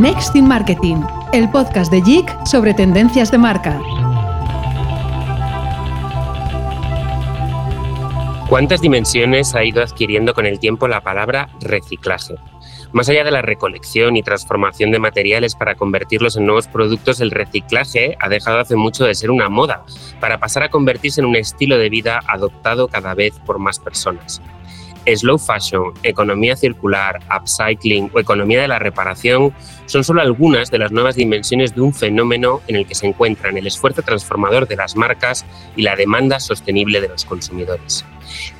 Next in Marketing, el podcast de JIC sobre tendencias de marca. ¿Cuántas dimensiones ha ido adquiriendo con el tiempo la palabra reciclaje? Más allá de la recolección y transformación de materiales para convertirlos en nuevos productos, el reciclaje ha dejado hace mucho de ser una moda para pasar a convertirse en un estilo de vida adoptado cada vez por más personas. Slow fashion, economía circular, upcycling o economía de la reparación son solo algunas de las nuevas dimensiones de un fenómeno en el que se encuentran el esfuerzo transformador de las marcas y la demanda sostenible de los consumidores.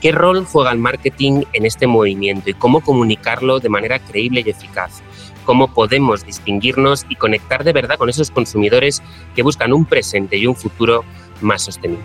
¿Qué rol juega el marketing en este movimiento y cómo comunicarlo de manera creíble y eficaz? ¿Cómo podemos distinguirnos y conectar de verdad con esos consumidores que buscan un presente y un futuro más sostenible?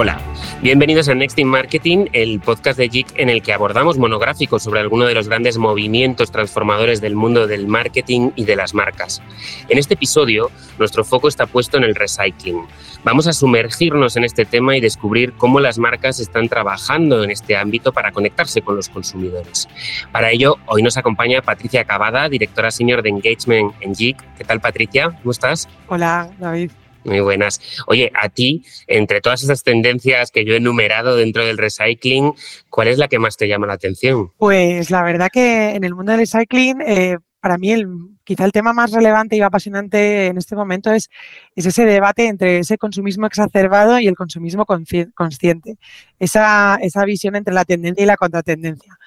Hola, bienvenidos a Next in Marketing, el podcast de JIC en el que abordamos monográficos sobre algunos de los grandes movimientos transformadores del mundo del marketing y de las marcas. En este episodio, nuestro foco está puesto en el recycling. Vamos a sumergirnos en este tema y descubrir cómo las marcas están trabajando en este ámbito para conectarse con los consumidores. Para ello, hoy nos acompaña Patricia Cavada, directora senior de Engagement en JIC. ¿Qué tal, Patricia? ¿Cómo estás? Hola, David. Muy buenas. Oye, a ti, entre todas esas tendencias que yo he enumerado dentro del recycling, ¿cuál es la que más te llama la atención? Pues la verdad que en el mundo del recycling, eh, para mí el, quizá el tema más relevante y apasionante en este momento es, es ese debate entre ese consumismo exacerbado y el consumismo consciente. Esa, esa visión entre la tendencia y la contratendencia.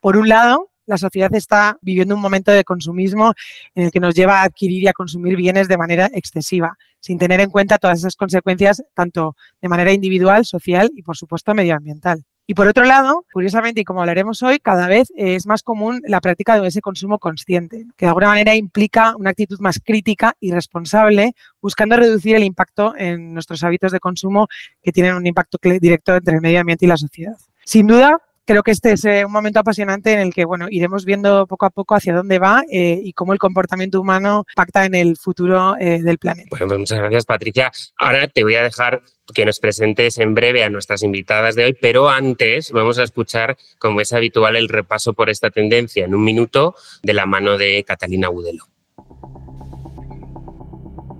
Por un lado, la sociedad está viviendo un momento de consumismo en el que nos lleva a adquirir y a consumir bienes de manera excesiva, sin tener en cuenta todas esas consecuencias tanto de manera individual, social y, por supuesto, medioambiental. Y por otro lado, curiosamente, y como hablaremos hoy, cada vez es más común la práctica de ese consumo consciente, que de alguna manera implica una actitud más crítica y responsable, buscando reducir el impacto en nuestros hábitos de consumo que tienen un impacto directo entre el medio ambiente y la sociedad. Sin duda, creo que este es eh, un momento apasionante en el que bueno iremos viendo poco a poco hacia dónde va eh, y cómo el comportamiento humano impacta en el futuro eh, del planeta. Bueno, pues muchas gracias, Patricia. Ahora te voy a dejar que nos presentes en breve a nuestras invitadas de hoy, pero antes vamos a escuchar, como es habitual, el repaso por esta tendencia en un minuto de la mano de Catalina Budelo.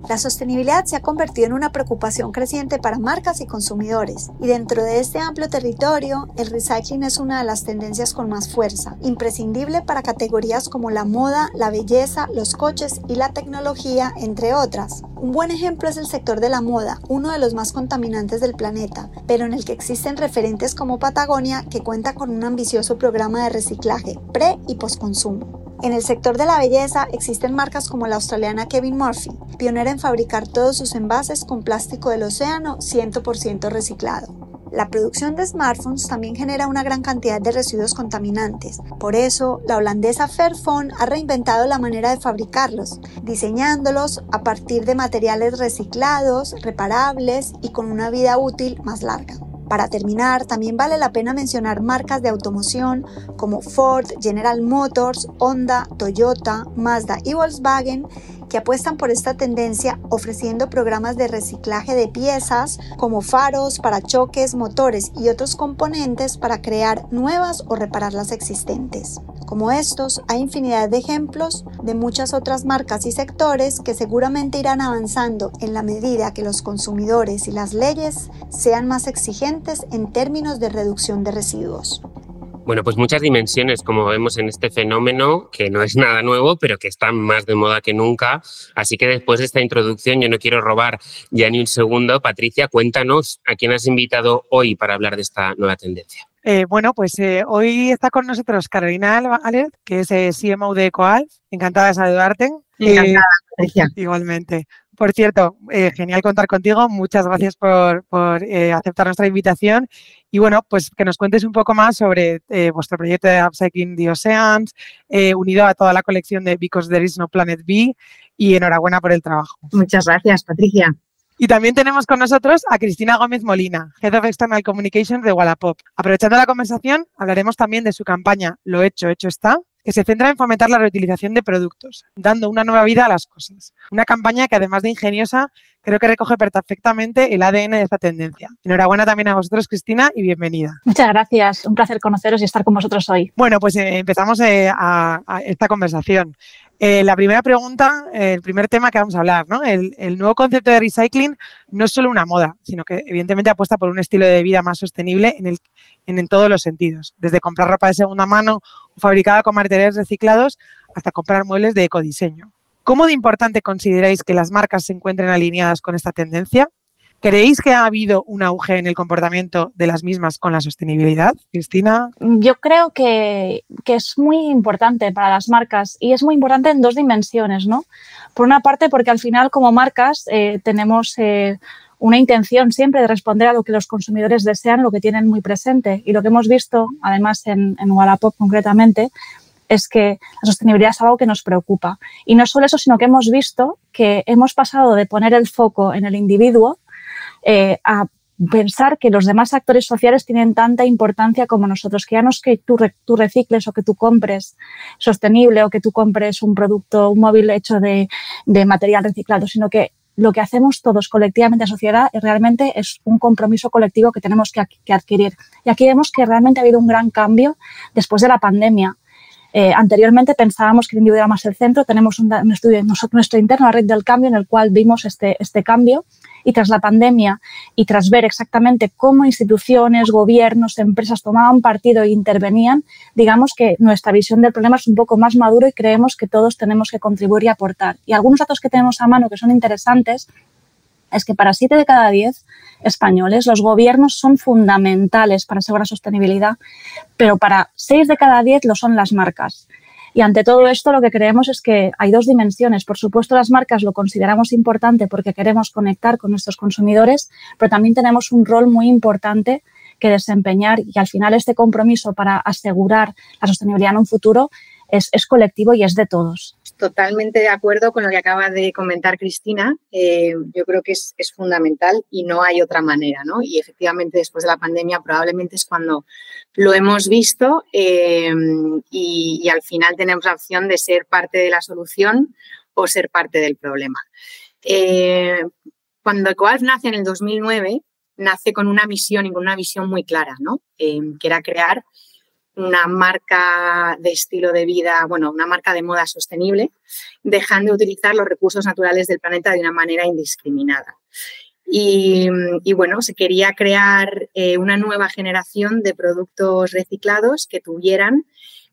La sostenibilidad se ha convertido en una preocupación creciente para marcas y consumidores, y dentro de este amplio territorio, el recycling es una de las tendencias con más fuerza, imprescindible para categorías como la moda, la belleza, los coches y la tecnología, entre otras. Un buen ejemplo es el sector de la moda, uno de los más contaminantes del planeta, pero en el que existen referentes como Patagonia que cuenta con un ambicioso programa de reciclaje pre y postconsumo. En el sector de la belleza existen marcas como la australiana Kevin Murphy, pionera en fabricar todos sus envases con plástico del océano 100% reciclado. La producción de smartphones también genera una gran cantidad de residuos contaminantes. Por eso, la holandesa Fairphone ha reinventado la manera de fabricarlos, diseñándolos a partir de materiales reciclados, reparables y con una vida útil más larga. Para terminar, también vale la pena mencionar marcas de automoción como Ford, General Motors, Honda, Toyota, Mazda y Volkswagen que apuestan por esta tendencia ofreciendo programas de reciclaje de piezas como faros, parachoques, motores y otros componentes para crear nuevas o reparar las existentes. Como estos, hay infinidad de ejemplos de muchas otras marcas y sectores que seguramente irán avanzando en la medida que los consumidores y las leyes sean más exigentes en términos de reducción de residuos. Bueno, pues muchas dimensiones, como vemos en este fenómeno, que no es nada nuevo, pero que está más de moda que nunca. Así que después de esta introducción, yo no quiero robar ya ni un segundo. Patricia, cuéntanos a quién has invitado hoy para hablar de esta nueva tendencia. Eh, bueno, pues eh, hoy está con nosotros Carolina Álvarez, que es eh, CMO de Ecoal. Encantada de saludarte. Encantada, Patricia. Igualmente. Por cierto, genial contar contigo. Muchas gracias por, aceptar nuestra invitación. Y bueno, pues que nos cuentes un poco más sobre vuestro proyecto de Upcycling the Oceans, unido a toda la colección de Because There Is No Planet B. Y enhorabuena por el trabajo. Muchas gracias, Patricia. Y también tenemos con nosotros a Cristina Gómez Molina, Head of External Communications de Wallapop. Aprovechando la conversación, hablaremos también de su campaña Lo hecho, hecho está, que se centra en fomentar la reutilización de productos, dando una nueva vida a las cosas. Una campaña que además de ingeniosa, creo que recoge perfectamente el ADN de esta tendencia. Enhorabuena también a vosotros, Cristina, y bienvenida. Muchas gracias, un placer conoceros y estar con vosotros hoy. Bueno, pues eh, empezamos eh, a, a esta conversación. Eh, la primera pregunta, eh, el primer tema que vamos a hablar, ¿no? El, nuevo concepto de recycling no es solo una moda, sino que evidentemente apuesta por un estilo de vida más sostenible en, el, en, en todos los sentidos, desde comprar ropa de segunda mano fabricada con materiales reciclados hasta comprar muebles de ecodiseño. ¿Cómo de importante consideráis que las marcas se encuentren alineadas con esta tendencia? ¿Creéis que ha habido un auge en el comportamiento de las mismas con la sostenibilidad, Cristina? Yo creo que, es muy importante para las marcas y es muy importante en dos dimensiones, ¿no? Por una parte, porque al final como marcas eh, tenemos eh, una intención siempre de responder a lo que los consumidores desean, lo que tienen muy presente y lo que hemos visto, además en, en Wallapop concretamente, es que la sostenibilidad es algo que nos preocupa. Y no solo eso, sino que hemos visto que hemos pasado de poner el foco en el individuo eh, a pensar que los demás actores sociales tienen tanta importancia como nosotros, que ya no es que tú, re, recicles o que tú compres sostenible o que tú compres un producto, un móvil hecho de, material reciclado, sino que lo que hacemos todos colectivamente en sociedad realmente es un compromiso colectivo que tenemos que, que, adquirir. Y aquí vemos que realmente ha habido un gran cambio después de la pandemia. Eh, anteriormente pensábamos que el individuo era más el centro, tenemos un, estudio nosotros, nuestro interno, la red del cambio, en el cual vimos este, este cambio y tras la pandemia y tras ver exactamente cómo instituciones, gobiernos, empresas tomaban partido e intervenían, digamos que nuestra visión del problema es un poco más maduro y creemos que todos tenemos que contribuir y aportar. Y algunos datos que tenemos a mano que son interesantes es que para 7 de cada 10 españoles los gobiernos son fundamentales para asegurar sostenibilidad, pero para 6 de cada 10 lo son las marcas. Y ante todo esto lo que creemos es que hay dos dimensiones. Por supuesto, las marcas lo consideramos importante porque queremos conectar con nuestros consumidores, pero también tenemos un rol muy importante que desempeñar y al final este compromiso para asegurar la sostenibilidad en un futuro es, es colectivo y es de todos. Totalmente de acuerdo con lo que acaba de comentar Cristina. Eh, yo creo que es, es, fundamental y no hay otra manera, ¿no? Y efectivamente después de la pandemia probablemente es cuando lo hemos visto eh, y, al final tenemos la opción de ser parte de la solución o ser parte del problema. Eh, cuando Ecoalf nace en el 2009, nace con una misión y con una visión muy clara, ¿no? Eh, que era crear una marca de estilo de vida, bueno, una marca de moda sostenible, dejando de utilizar los recursos naturales del planeta de una manera indiscriminada. Y, bueno, se quería crear eh, una nueva generación de productos reciclados que tuvieran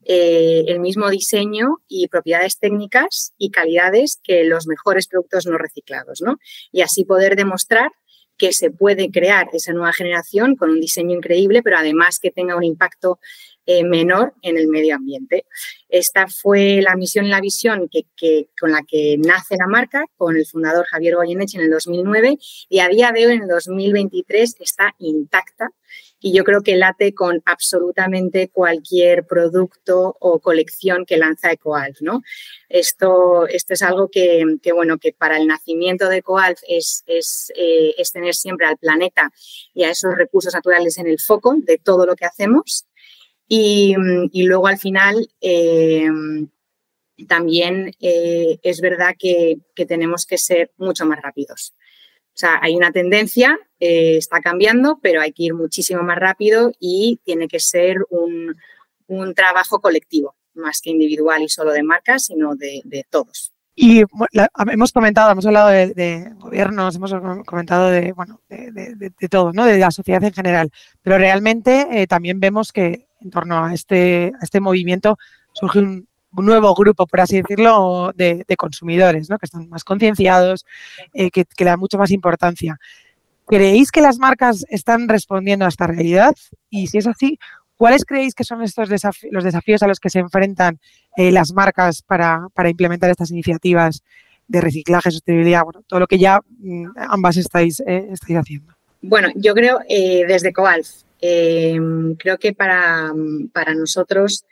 eh, el mismo diseño y propiedades técnicas y calidades que los mejores productos no reciclados, ¿no? Y así poder demostrar que se puede crear esa nueva generación con un diseño increíble, pero además que tenga un impacto eh, menor en el medio ambiente. Esta fue la misión y la visión que, con la que nace la marca, con el fundador Javier Goyeneche en el 2009 y a día de hoy, en el 2023, está intacta y yo creo que late con absolutamente cualquier producto o colección que lanza EcoAlf, ¿no? Esto, esto es algo que, que, bueno, que para el nacimiento de EcoAlf es, es, eh, es tener siempre al planeta y a esos recursos naturales en el foco de todo lo que hacemos. Y, y luego al final eh, también eh, es verdad que, que, tenemos que ser mucho más rápidos. O sea, hay una tendencia, eh, está cambiando, pero hay que ir muchísimo más rápido y tiene que ser un, un trabajo colectivo, más que individual y solo de marcas, sino de, todos. Y la, hemos comentado, hemos hablado de, gobiernos, hemos comentado de, bueno, de, de, todo, ¿no? De la sociedad en general. Pero realmente también vemos que en torno a este, a este movimiento surge un, nuevo grupo, por así decirlo, de, de consumidores, ¿no? que están más concienciados, eh, que, que, le dan mucho más importancia. ¿Creéis que las marcas están respondiendo a esta realidad? Y si es así, ¿cuáles creéis que son estos desafíos, los desafíos a los que se enfrentan eh, las marcas para, para, implementar estas iniciativas de reciclaje, sostenibilidad, bueno, todo lo que ya mm, ambas estáis, eh, estáis haciendo? Bueno, yo creo eh, desde Coalf, creo que para, para nosotros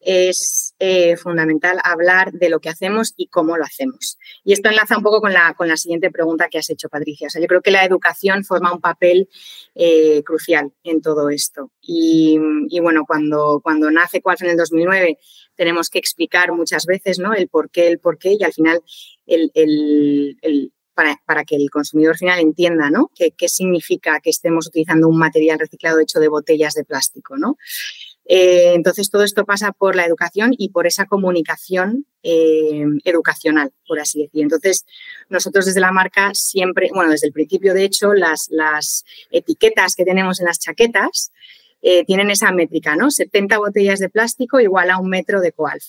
es eh, fundamental hablar de lo que hacemos y cómo lo hacemos. Y esto enlaza un poco con la, con la siguiente pregunta que has hecho, Patricia. O sea, yo creo que la educación forma un papel eh, crucial en todo esto. Y, bueno, cuando, cuando nace Qualf en el 2009, tenemos que explicar muchas veces ¿no? el por qué, el por qué, y al final el, para, que el consumidor final entienda ¿no? qué, qué significa que estemos utilizando un material reciclado hecho de botellas de plástico. ¿no? Eh, entonces, todo esto pasa por la educación y por esa comunicación eh, educacional, por así decir. Entonces, nosotros desde la marca siempre, bueno, desde el principio, de hecho, las, las etiquetas que tenemos en las chaquetas eh, tienen esa métrica, ¿no? 70 botellas de plástico igual a un metro de coalf.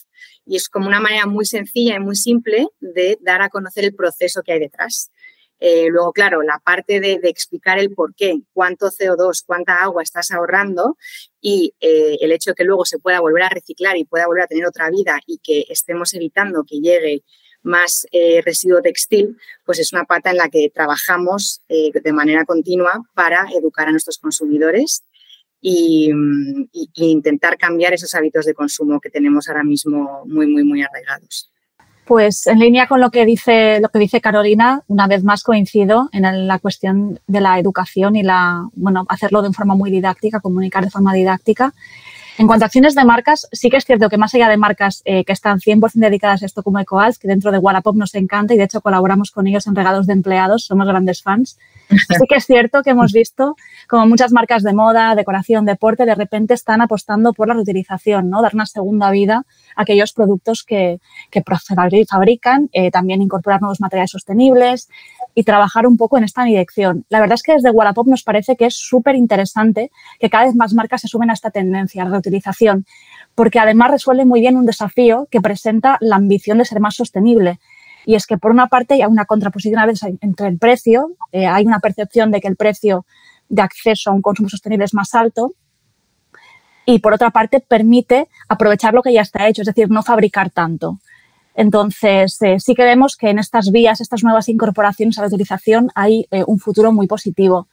Y es como una manera muy sencilla y muy simple de dar a conocer el proceso que hay detrás. Eh, luego, claro, la parte de, explicar el por qué, cuánto CO2, cuánta agua estás ahorrando y eh, el hecho de que luego se pueda volver a reciclar y pueda volver a tener otra vida y que estemos evitando que llegue más residuo textil, pues es una pata en la que trabajamos de manera continua para educar a nuestros consumidores y, intentar cambiar esos hábitos de consumo que tenemos ahora mismo muy, muy, muy arraigados. Pues en línea con lo que dice lo que dice Carolina, una vez más coincido en la cuestión de la educación y la bueno hacerlo de forma muy didáctica, comunicar de forma didáctica. En cuanto a acciones de marcas, sí que es cierto que más allá de marcas eh, que están 100% dedicadas a esto como Ecoals, que dentro de Wallapop nos encanta y de hecho colaboramos con ellos en regalos de empleados, somos grandes fans. Sí que es cierto que hemos visto como muchas marcas de moda, decoración, deporte, de repente están apostando por la reutilización, ¿no? Dar una segunda vida a aquellos productos que, que fabrican, eh, también incorporar nuevos materiales sostenibles y trabajar un poco en esta dirección. La verdad es que desde Wallapop nos parece que es súper interesante que cada vez más marcas se sumen a esta tendencia, la reutilización, porque además resuelve muy bien un desafío que presenta la ambición de ser más sostenible y es que, por una parte, hay una contraposición a veces entre el precio, eh, hay una percepción de que el precio de acceso a un consumo sostenible es más alto, y por otra parte, permite aprovechar lo que ya está hecho, es decir, no fabricar tanto. Entonces, eh, sí que vemos que en estas vías, estas nuevas incorporaciones a la utilización, hay eh, un futuro muy positivo.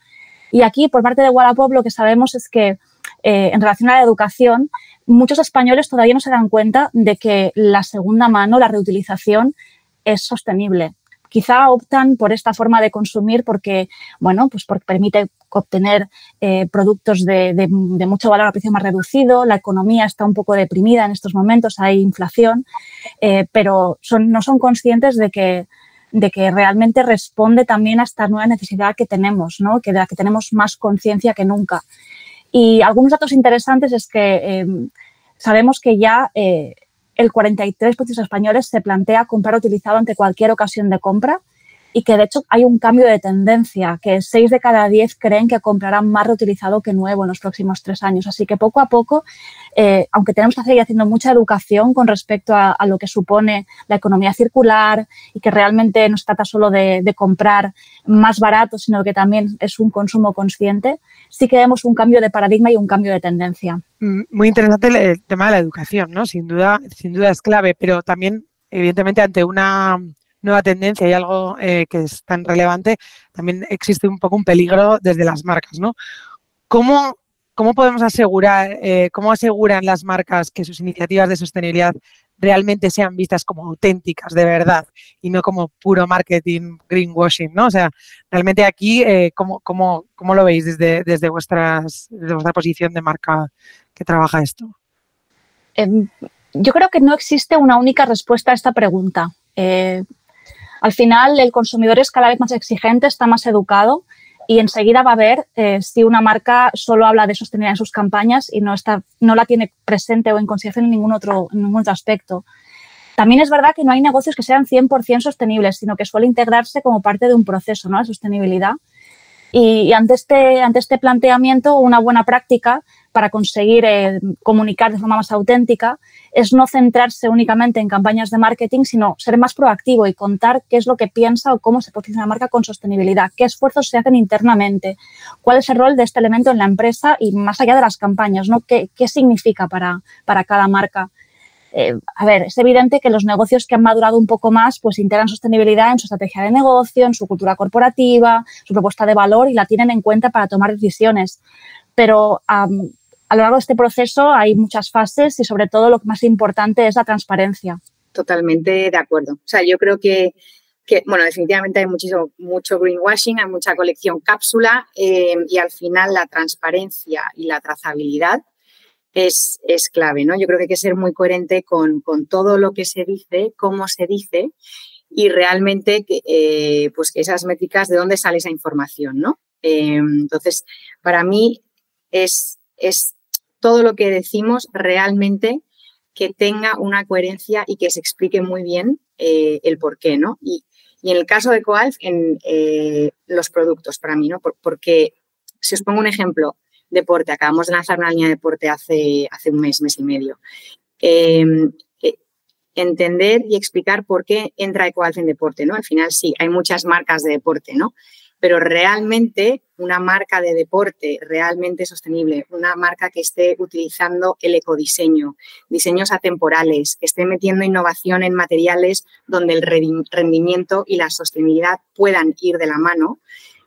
Y aquí, por parte de Wallapop, lo que sabemos es que en relación a la educación, muchos españoles todavía no se dan cuenta de que la segunda mano, la reutilización, es sostenible. Quizá optan por esta forma de consumir porque, bueno, pues permite obtener eh, productos de, mucho valor a precio más reducido, la economía está un poco deprimida en estos momentos, hay inflación, eh, pero no son conscientes de que, de que realmente responde también a esta nueva necesidad que tenemos, ¿no? que de la que tenemos más conciencia que nunca. Y algunos datos interesantes es que eh, sabemos que ya el 43% de españoles se plantea comprar utilizado ante cualquier ocasión de compra y que de hecho hay un cambio de tendencia, que 6 de cada 10 creen que comprarán más reutilizado que nuevo en los próximos tres años. Así que poco a poco, eh, aunque tenemos que seguir haciendo mucha educación con respecto a, lo que supone la economía circular y que realmente no se trata solo de, comprar más barato, sino que también es un consumo consciente, sí que vemos un cambio de paradigma y un cambio de tendencia. Mm, muy interesante el, tema de la educación, ¿no? Sin duda, sin duda es clave, pero también, evidentemente, ante una nueva tendencia y algo eh, que es tan relevante, también existe un poco un peligro desde las marcas, ¿no? ¿Cómo, podemos asegurar, eh, cómo aseguran las marcas que sus iniciativas de sostenibilidad realmente sean vistas como auténticas, de verdad, y no como puro marketing, greenwashing, ¿no? O sea, realmente aquí, eh, ¿cómo, lo veis desde, vuestras, vuestra posición de marca que trabaja esto? Em, yo creo que no existe una única respuesta a esta pregunta. Al final, el consumidor es cada vez más exigente, está más educado y enseguida va a ver eh, si una marca solo habla de sostenibilidad en sus campañas y no, está, no la tiene presente o en consideración en ningún otro, en ningún otro aspecto. También es verdad que no hay negocios que sean 100% sostenibles, sino que suele integrarse como parte de un proceso, ¿no? La sostenibilidad. Y, ante, este, ante este planteamiento, una buena práctica para conseguir eh, comunicar de forma más auténtica es no centrarse únicamente en campañas de marketing, sino ser más proactivo y contar qué es lo que piensa o cómo se posiciona la marca con sostenibilidad, qué esfuerzos se hacen internamente, cuál es el rol de este elemento en la empresa y más allá de las campañas, ¿no? ¿Qué, qué significa para, para cada marca? Eh, a ver, es evidente que los negocios que han madurado un poco más, pues integran sostenibilidad en su estrategia de negocio, en su cultura corporativa, su propuesta de valor y la tienen en cuenta para tomar decisiones. Pero a lo largo de este proceso hay muchas fases y sobre todo lo más importante es la transparencia. Totalmente de acuerdo. O sea, yo creo que, bueno, definitivamente hay muchísimo, mucho greenwashing, hay mucha colección cápsula eh, y al final la transparencia y la trazabilidad es, es, clave, ¿no? Yo creo que hay que ser muy coherente con, con todo lo que se dice, cómo se dice y realmente que, eh, pues que esas métricas, de dónde sale esa información, ¿no? Eh, entonces, para mí es, es todo lo que decimos realmente que tenga una coherencia y que se explique muy bien eh, el por qué, ¿no? Y, en el caso de Coalf, en eh, los productos para mí, ¿no? porque, si os pongo un ejemplo, deporte, acabamos de lanzar una línea de deporte hace, hace un mes, mes y medio. Em, eh, entender y explicar por qué entra Ecoalf en deporte, ¿no? Al final sí, hay muchas marcas de deporte, ¿no? Pero realmente una marca de deporte realmente sostenible, una marca que esté utilizando el ecodiseño, diseños atemporales, que esté metiendo innovación en materiales donde el rendimiento y la sostenibilidad puedan ir de la mano,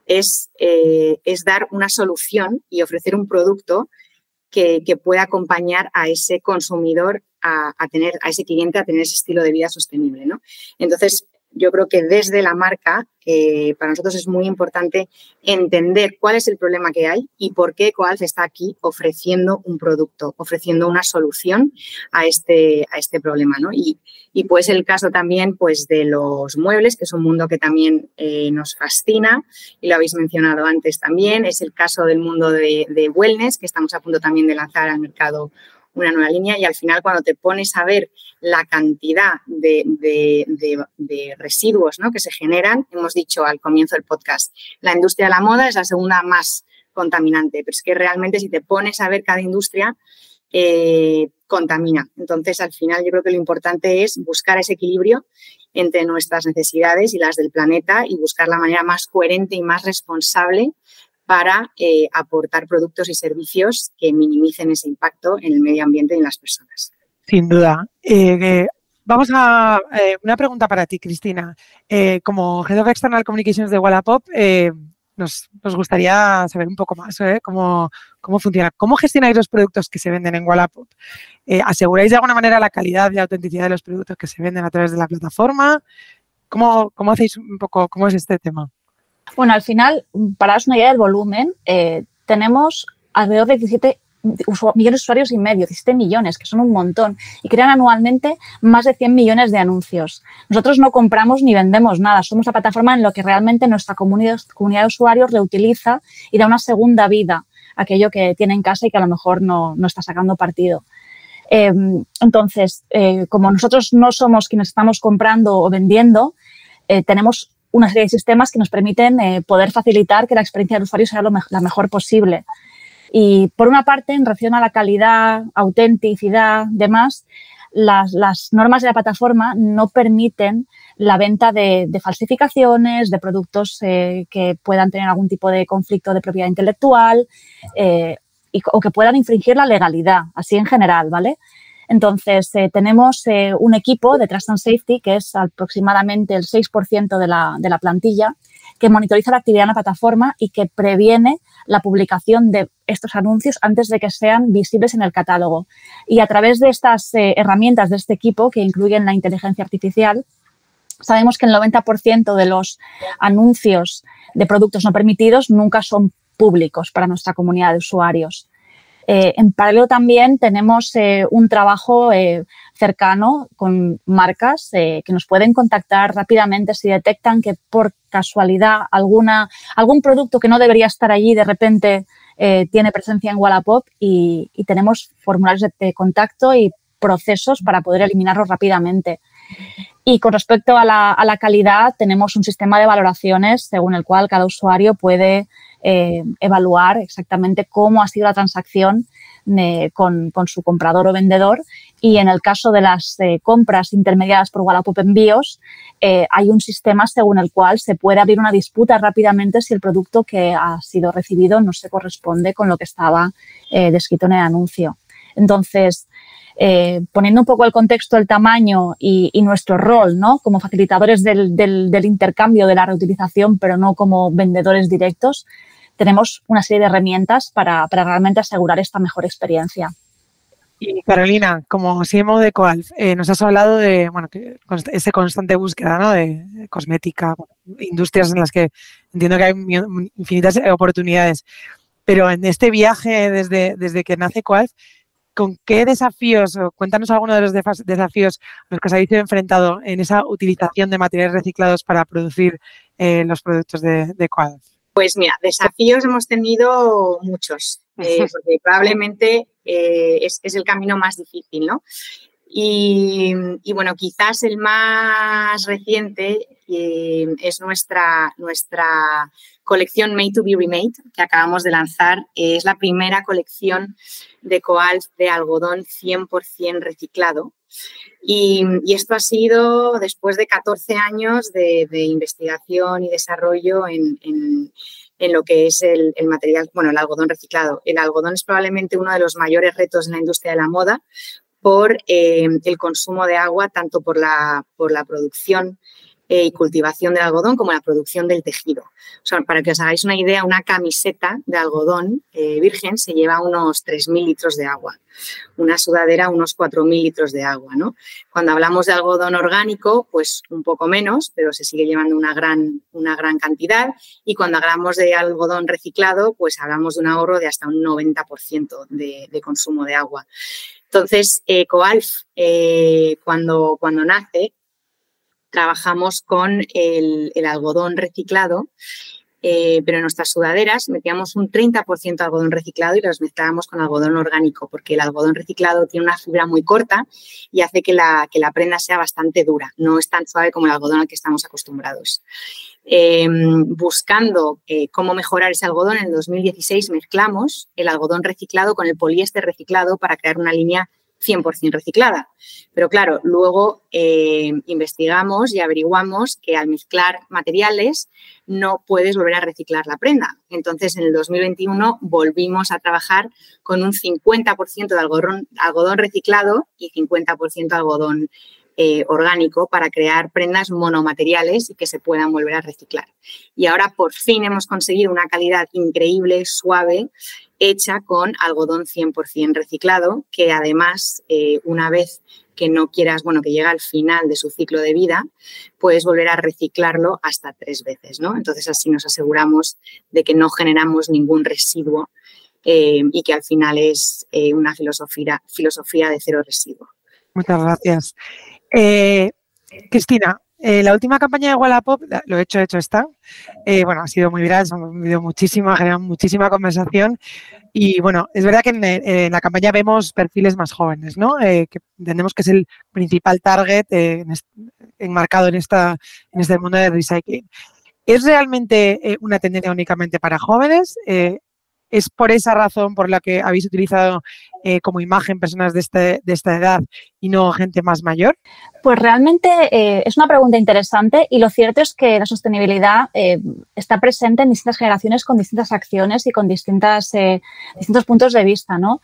es, eh, es dar una solución y ofrecer un producto que, pueda acompañar a ese consumidor a, a, tener, a ese cliente a tener ese estilo de vida sostenible. ¿no? Entonces, yo creo que desde la marca, eh, para nosotros es muy importante entender cuál es el problema que hay y por qué Coalf está aquí ofreciendo un producto, ofreciendo una solución a este, a este problema. ¿no? Y, y pues el caso también pues, de los muebles, que es un mundo que también eh, nos fascina y lo habéis mencionado antes también. Es el caso del mundo de, de wellness, que estamos a punto también de lanzar al mercado una nueva línea y al final cuando te pones a ver la cantidad de, residuos ¿no? que se generan, hemos dicho al comienzo del podcast, la industria de la moda es la segunda más contaminante, pero es que realmente si te pones a ver cada industria, eh, contamina. Entonces, al final yo creo que lo importante es buscar ese equilibrio entre nuestras necesidades y las del planeta y buscar la manera más coherente y más responsable para eh, aportar productos y servicios que minimicen ese impacto en el medio ambiente y en las personas. Sin duda. Eh, vamos a eh, una pregunta para ti, Cristina. como Head of External Communications de Wallapop, nos, gustaría saber un poco más cómo, cómo funciona. ¿Cómo gestionáis los productos que se venden en Wallapop? ¿Aseguráis de alguna manera la calidad y la autenticidad de los productos que se venden a través de la plataforma? ¿Cómo, cómo hacéis un poco, cómo es este tema? Bueno, al final, para daros una idea del volumen, eh, tenemos alrededor de 17 millones de usuarios y medio, 17 millones, que son un montón, y crean anualmente más de 100 millones de anuncios. Nosotros no compramos ni vendemos nada, somos la plataforma en la que realmente nuestra comunidad, de usuarios reutiliza y da una segunda vida a aquello que tiene en casa y que a lo mejor no, no está sacando partido. Eh, entonces, eh, como nosotros no somos quienes estamos comprando o vendiendo, tenemos una serie de sistemas que nos permiten eh, poder facilitar que la experiencia del usuario sea lo la mejor posible. Y por una parte, en relación a la calidad, autenticidad, demás, las, normas de la plataforma no permiten la venta de, falsificaciones, de productos eh, que puedan tener algún tipo de conflicto de propiedad intelectual eh, o que puedan infringir la legalidad, así en general, ¿vale? Entonces, eh, tenemos eh, un equipo de Trust and Safety, que es aproximadamente el 6% de la, de la plantilla, que monitoriza la actividad en la plataforma y que previene la publicación de estos anuncios antes de que sean visibles en el catálogo. Y a través de estas eh, herramientas de este equipo, que incluyen la inteligencia artificial, sabemos que el 90% de los anuncios de productos no permitidos nunca son públicos para nuestra comunidad de usuarios. Eh, en paralelo también tenemos eh, un trabajo eh, cercano con marcas que nos pueden contactar rápidamente si detectan que por casualidad alguna, algún producto que no debería estar allí de repente tiene presencia en Wallapop y, y tenemos formularios de, contacto y procesos para poder eliminarlos rápidamente. Y con respecto a la, a la, calidad, tenemos un sistema de valoraciones según el cual cada usuario puede eh, evaluar exactamente cómo ha sido la transacción eh, con, su comprador o vendedor. Y en el caso de las eh, compras intermediadas por Wallapop Envíos, hay un sistema según el cual se puede abrir una disputa rápidamente si el producto que ha sido recibido no se corresponde con lo que estaba descrito en el anuncio. Entonces, eh, poniendo un poco el contexto, el tamaño y, nuestro rol, ¿no? Como facilitadores del, intercambio, de la reutilización, pero no como vendedores directos, tenemos una serie de herramientas para, realmente asegurar esta mejor experiencia. Y Carolina, como CMO de Coalf, eh, nos has hablado de bueno, que, esa constante búsqueda ¿no? de, cosmética, industrias en las que entiendo que hay infinitas oportunidades. Pero en este viaje desde, desde que nace Coalf, ¿con qué desafíos, o cuéntanos algunos de los desafíos a los que os habéis enfrentado en esa utilización de materiales reciclados para producir eh, los productos de, de? Pues mira, desafíos hemos tenido muchos, eh, porque probablemente eh, es, el camino más difícil, ¿no? Y, bueno, quizás el más reciente eh, es nuestra, nuestra colección Made to be Remade, que acabamos de lanzar. es la primera colección de coal de algodón 100% reciclado. Y, esto ha sido después de 14 años de, investigación y desarrollo en, lo que es el, material, bueno, el algodón reciclado. El algodón es probablemente uno de los mayores retos en la industria de la moda por eh, el consumo de agua, tanto por la, por la producción eh, y cultivación del algodón como la producción del tejido. O sea, para que os hagáis una idea, una camiseta de algodón eh, virgen se lleva unos 3.000 litros de agua, una sudadera unos 4.000 litros de agua. ¿no? Cuando hablamos de algodón orgánico, pues un poco menos, pero se sigue llevando una gran, una gran cantidad. Y cuando hablamos de algodón reciclado, pues hablamos de un ahorro de hasta un 90% de, de consumo de agua. Entonces, eh, Coalf, cuando, cuando nace, trabajamos con el, algodón reciclado, eh, pero en nuestras sudaderas metíamos un 30% de algodón reciclado y los mezclábamos con algodón orgánico, porque el algodón reciclado tiene una fibra muy corta y hace que la, prenda sea bastante dura, no es tan suave como el algodón al que estamos acostumbrados. Em, buscando eh, cómo mejorar ese algodón, en el 2016 mezclamos el algodón reciclado con el poliéster reciclado para crear una línea 100% reciclada. Pero claro, luego eh, investigamos y averiguamos que al mezclar materiales no puedes volver a reciclar la prenda. Entonces, en el 2021 volvimos a trabajar con un 50% de algodón, reciclado y 50% algodón eh, orgánico para crear prendas monomateriales y que se puedan volver a reciclar. Y ahora por fin hemos conseguido una calidad increíble, suave, hecha con algodón 100% reciclado, que además, eh, una vez que no quieras, bueno, que llega al final de su ciclo de vida, puedes volver a reciclarlo hasta tres veces, ¿no? Entonces así nos aseguramos de que no generamos ningún residuo eh, y que al final es una filosofía, filosofía de cero residuo. Muchas gracias. Eh, Cristina, eh, la última campaña de Wallapop, lo he hecho, hecho está. Eh, bueno, ha sido muy viral, ha generado muchísima conversación. Y bueno, es verdad que en, la campaña vemos perfiles más jóvenes, ¿no? que entendemos que es el principal target enmarcado en, esta, en este mundo de recycling. ¿Es realmente una tendencia únicamente para jóvenes? ¿Es por esa razón por la que habéis utilizado eh, como imagen personas de, este, de, esta edad y no gente más mayor? Pues realmente eh, es una pregunta interesante y lo cierto es que la sostenibilidad eh, está presente en distintas generaciones con distintas acciones y con distintas, distintos puntos de vista, ¿no?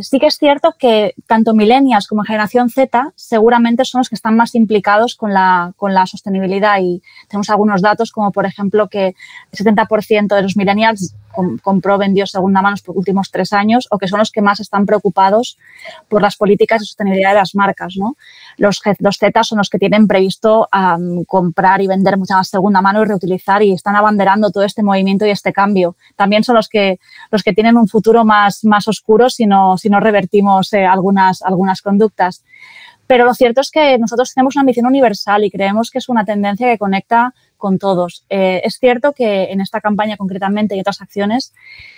sí que es cierto que tanto millennials como generación Z seguramente son los que están más implicados con la, con la sostenibilidad y tenemos algunos datos como por ejemplo que el 70% de los millennials compró, vendió segunda mano los últimos tres años o que son los que más están preocupados por las políticas de sostenibilidad de las marcas. ¿no? Los, los Z son los que tienen previsto comprar y vender mucha más segunda mano y reutilizar y están abanderando todo este movimiento y este cambio. También son los que, los que tienen un futuro más, más oscuro si no, si no revertimos eh, algunas, algunas conductas. Pero lo cierto es que nosotros tenemos una ambición universal y creemos que es una tendencia que conecta con todos. Eh, es cierto que en esta campaña concretamente y otras acciones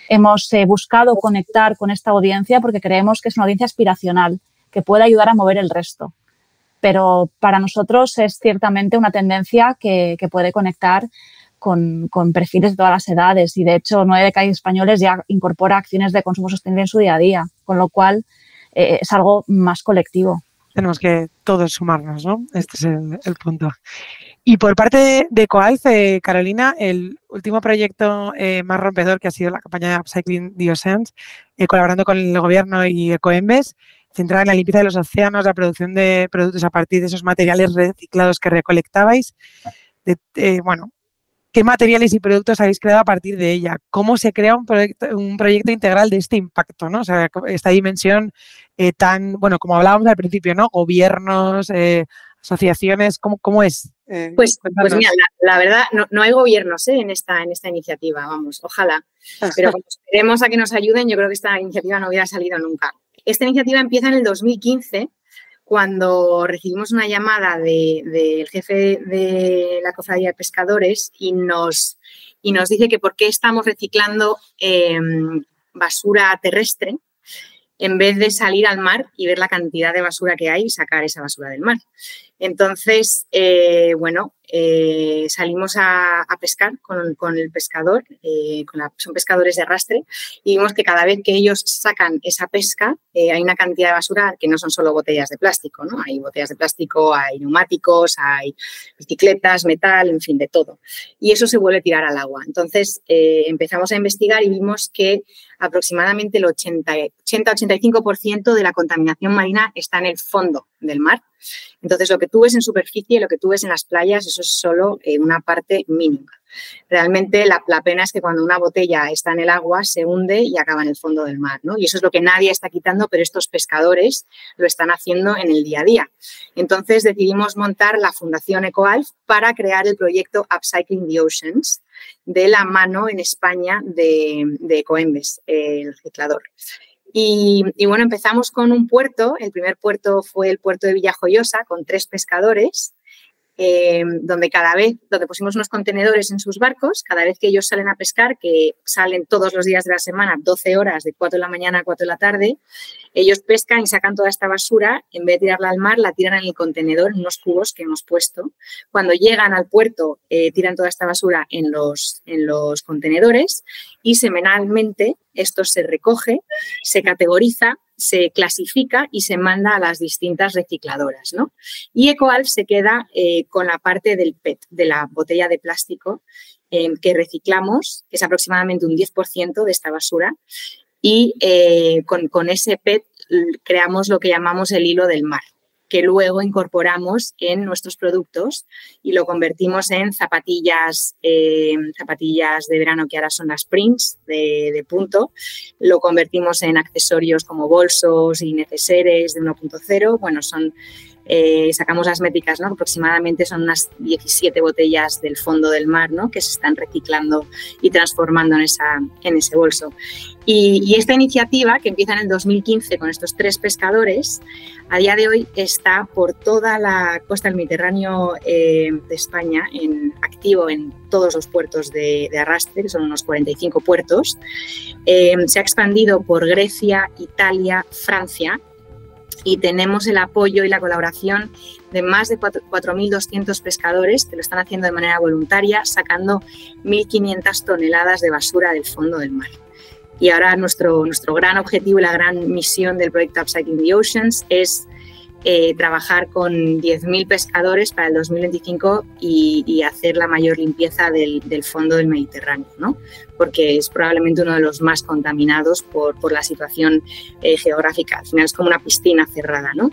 hemos eh, buscado conectar con esta audiencia porque creemos que es una audiencia aspiracional que puede ayudar a mover el resto. Pero para nosotros es ciertamente una tendencia que, puede conectar con, perfiles de todas las edades y de hecho nueve de cada españoles ya incorpora acciones de consumo sostenible en su día a día, con lo cual eh, es algo más colectivo tenemos que todos sumarnos, ¿no? Este es el, punto. Y por parte de, Coalz, Carolina, el último proyecto eh, más rompedor que ha sido la campaña de Upcycling the eh, colaborando con el gobierno y Ecoembes, centrada en la limpieza de los océanos, la producción de productos a partir de esos materiales reciclados que recolectabais. Eh, bueno, ¿Qué materiales y productos habéis creado a partir de ella? ¿Cómo se crea un proyecto, un proyecto integral de este impacto? ¿no? O sea, esta dimensión eh, tan, bueno, como hablábamos al principio, ¿no? Gobiernos, eh, asociaciones, ¿cómo, cómo es? Eh, pues, pues mira, la, verdad, no, hay gobiernos en, esta, en esta iniciativa, vamos, ojalá. Pero como esperemos a que nos ayuden, yo creo que esta iniciativa no hubiera salido nunca. Esta iniciativa empieza en el 2015 cuando recibimos una llamada del jefe de la cofradía de pescadores y nos, y nos dice que por qué estamos reciclando em, basura terrestre en vez de salir al mar y ver la cantidad de basura que hay y sacar esa basura del mar. Entonces, eh, bueno, eh, salimos a, pescar con, el pescador, eh, son pescadores de arrastre, y vimos que cada vez que ellos sacan esa pesca, hay una cantidad de basura que no son solo botellas de plástico, ¿no? Hay botellas de plástico, hay neumáticos, hay bicicletas, metal, en fin, de todo. Y eso se vuelve a tirar al agua. Entonces, empezamos a investigar y vimos que aproximadamente el 80-85% de la contaminación marina está en el fondo del mar entonces, lo que tú ves en superficie, lo que tú ves en las playas, eso es solo eh, una parte mínima. Realmente la, pena es que cuando una botella está en el agua se hunde y acaba en el fondo del mar, ¿no? Y eso es lo que nadie está quitando, pero estos pescadores lo están haciendo en el día a día. Entonces decidimos montar la Fundación EcoAlf para crear el proyecto Upcycling the Oceans de la mano en España de, de Ecoembes, el reciclador. Y, bueno, empezamos con un puerto, el primer puerto fue el puerto de Villajoyosa, con tres pescadores, eh, donde cada vez, donde pusimos unos contenedores en sus barcos, cada vez que ellos salen a pescar, que salen todos los días de la semana, 12 horas, de 4 de la mañana a 4 de la tarde, ellos pescan y sacan toda esta basura, en vez de tirarla al mar, la tiran en el contenedor, en unos cubos que hemos puesto. Cuando llegan al puerto, eh, tiran toda esta basura en los, en los contenedores y semanalmente esto se recoge, se categoriza, se clasifica y se manda a las distintas recicladoras. ¿no? Y Ecoalf se queda eh, con la parte del PET, de la botella de plástico que reciclamos, que es aproximadamente un 10% de esta basura, y eh, con ese PET creamos lo que llamamos el hilo del mar que luego incorporamos en nuestros productos y lo convertimos en zapatillas, eh, zapatillas de verano que ahora son las prints de, punto, lo convertimos en accesorios como bolsos y neceseres de 1.0, bueno, son eh, sacamos las métricas, aproximadamente son unas 17 botellas del fondo del mar ¿no? que se están reciclando y transformando en ese bolso. Y, esta iniciativa, que empieza en el 2015 con estos tres pescadores, a día de hoy está por toda la costa del Mediterráneo eh, de España, en, activo en todos los puertos de, arrastre, que son unos 45 puertos. Eh, se ha expandido por Grecia, Italia, Francia y tenemos el apoyo y la colaboración de más de 4.200 pescadores que lo están haciendo de manera voluntaria, sacando 1.500 toneladas de basura del fondo del mar. Y ahora nuestro, nuestro gran objetivo y la gran misión del proyecto Upcycling the Oceans es eh, trabajar con 10.000 pescadores para el 2025 y, hacer la mayor limpieza del, fondo del Mediterráneo, ¿no? porque es probablemente uno de los más contaminados por, por la situación eh, geográfica. Al final es como una piscina cerrada. ¿no?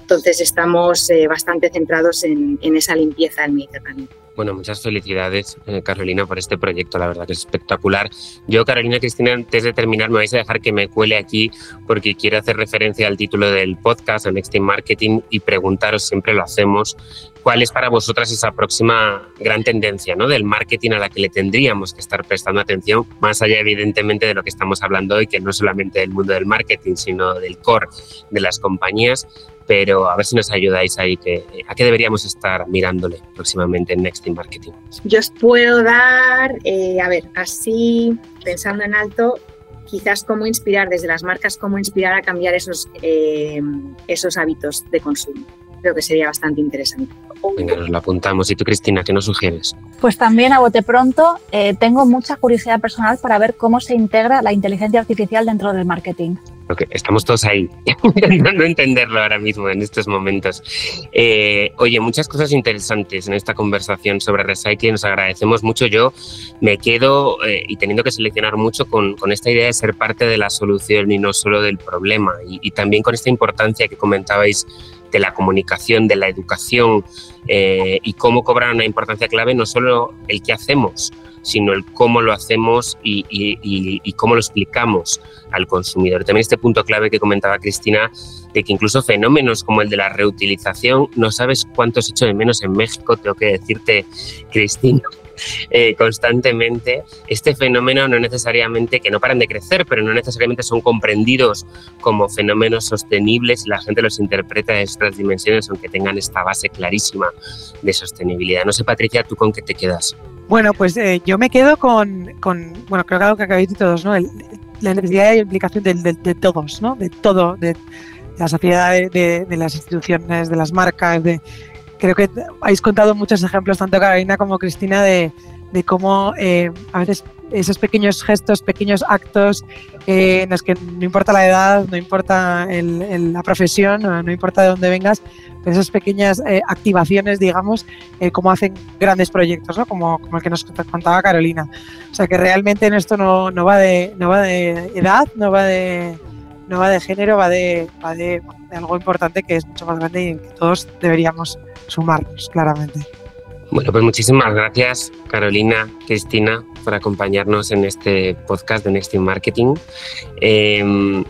Entonces estamos eh, bastante centrados en, en esa limpieza del Mediterráneo. Bueno, muchas felicidades, eh, Carolina, por este proyecto, la verdad que es espectacular. Yo, Carolina Cristina, antes de terminar, me vais a dejar que me cuele aquí porque quiero hacer referencia al título del podcast, Next in Marketing, y preguntaros, siempre lo hacemos, cuál es para vosotras esa próxima gran tendencia ¿no? del marketing a la que le tendríamos que estar prestando atención, más allá evidentemente de lo que estamos hablando hoy, que no solamente del mundo del marketing, sino del core de las compañías pero a ver si nos ayudáis ahí, que, ¿a qué deberíamos estar mirándole próximamente en Next in Marketing? Yo os puedo dar, eh, a ver, así pensando en alto, quizás cómo inspirar desde las marcas, cómo inspirar a cambiar esos, eh, esos hábitos de consumo. Creo que sería bastante interesante. Venga, nos lo apuntamos. ¿Y tú, Cristina, qué nos sugieres? Pues también a bote pronto, eh, tengo mucha curiosidad personal para ver cómo se integra la inteligencia artificial dentro del marketing estamos todos ahí intentando entenderlo ahora mismo en estos momentos. Eh, oye, muchas cosas interesantes en esta conversación sobre recycling. Nos agradecemos mucho. Yo me quedo eh, y teniendo que seleccionar mucho con, con, esta idea de ser parte de la solución y no solo del problema. Y, y también con esta importancia que comentabais de la comunicación, de la educación eh, y cómo cobra una importancia clave no solo el que hacemos, sino el cómo lo hacemos y, y, cómo lo explicamos al consumidor. También este punto clave que comentaba Cristina, de que incluso fenómenos como el de la reutilización, no sabes cuántos hecho de menos en México, tengo que decirte, Cristina, eh, constantemente, este fenómeno no necesariamente, que no paran de crecer, pero no necesariamente son comprendidos como fenómenos sostenibles y la gente los interpreta de estas dimensiones, aunque tengan esta base clarísima de sostenibilidad. No sé, Patricia, ¿tú con qué te quedas? Bueno, pues eh, yo me quedo con, con, bueno, creo que algo que acabáis de todos, ¿no? la necesidad y implicación de, de, todos, ¿no? De todo, de, la sociedad, de, de, las instituciones, de las marcas, de, creo que habéis contado muchos ejemplos, tanto Carolina como Cristina, de, cómo eh, a veces esos pequeños gestos, pequeños actos eh, en los que no importa la edad, no importa la profesión, no, importa de dónde vengas, pero esas pequeñas eh, activaciones, digamos, como hacen grandes proyectos, ¿no? como, como el que nos contaba Carolina. O sea que realmente en esto no, no, va, de, no va de edad, no va de, no va de género, va de, va de, algo importante que es mucho más grande y en que todos deberíamos sumarnos, claramente. Bueno, pues muchísimas gracias, Carolina, Cristina, por acompañarnos en este podcast de Next in Marketing. Em,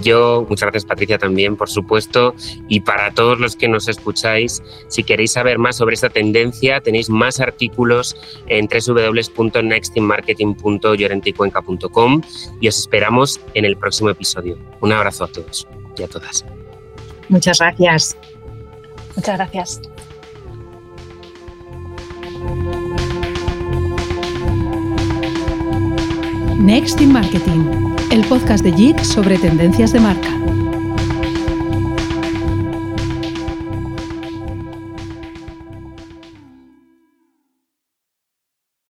yo, muchas gracias Patricia también, por supuesto, y para todos los que nos escucháis, si queréis saber más sobre esta tendencia, tenéis más artículos en www.nextinmarketing.llorenticuenca.com y os esperamos en el próximo episodio. Un abrazo a todos y a todas. Muchas gracias. Muchas gracias. Next in Marketing, el podcast de JIC sobre tendencias de marca.